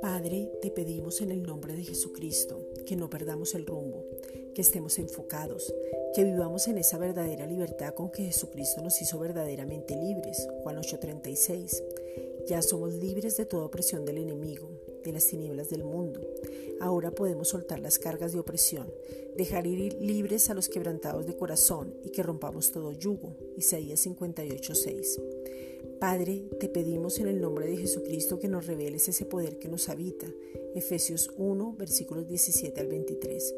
Padre, te pedimos en el nombre de Jesucristo que no perdamos el rumbo, que estemos enfocados, que vivamos en esa verdadera libertad con que Jesucristo nos hizo verdaderamente libres. Juan 8:36. Ya somos libres de toda opresión del enemigo, de las tinieblas del mundo. Ahora podemos soltar las cargas de opresión, dejar ir libres a los quebrantados de corazón y que rompamos todo yugo. Isaías 58:6. Padre, te pedimos en el nombre de Jesucristo que nos reveles ese poder que nos habita, Efesios 1, versículos 17 al 23,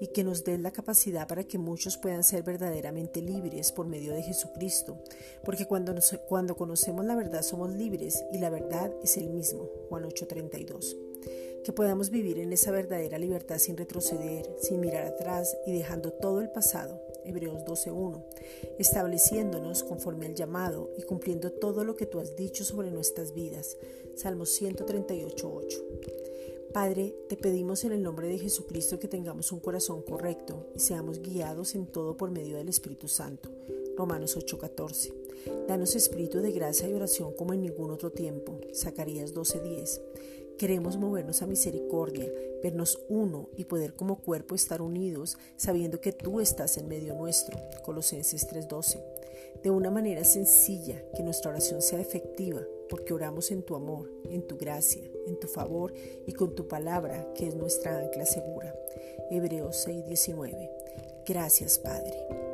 y que nos des la capacidad para que muchos puedan ser verdaderamente libres por medio de Jesucristo, porque cuando, cuando conocemos la verdad somos libres y la verdad es el mismo, Juan 8:32 que podamos vivir en esa verdadera libertad sin retroceder, sin mirar atrás y dejando todo el pasado, Hebreos 12.1, estableciéndonos conforme al llamado y cumpliendo todo lo que tú has dicho sobre nuestras vidas, Salmos 138.8. Padre, te pedimos en el nombre de Jesucristo que tengamos un corazón correcto y seamos guiados en todo por medio del Espíritu Santo. Romanos 8:14. Danos espíritu de gracia y oración como en ningún otro tiempo. Zacarías 12:10. Queremos movernos a misericordia, vernos uno y poder como cuerpo estar unidos, sabiendo que tú estás en medio nuestro. Colosenses 3:12. De una manera sencilla, que nuestra oración sea efectiva, porque oramos en tu amor, en tu gracia, en tu favor y con tu palabra, que es nuestra ancla segura. Hebreos 6:19. Gracias, Padre.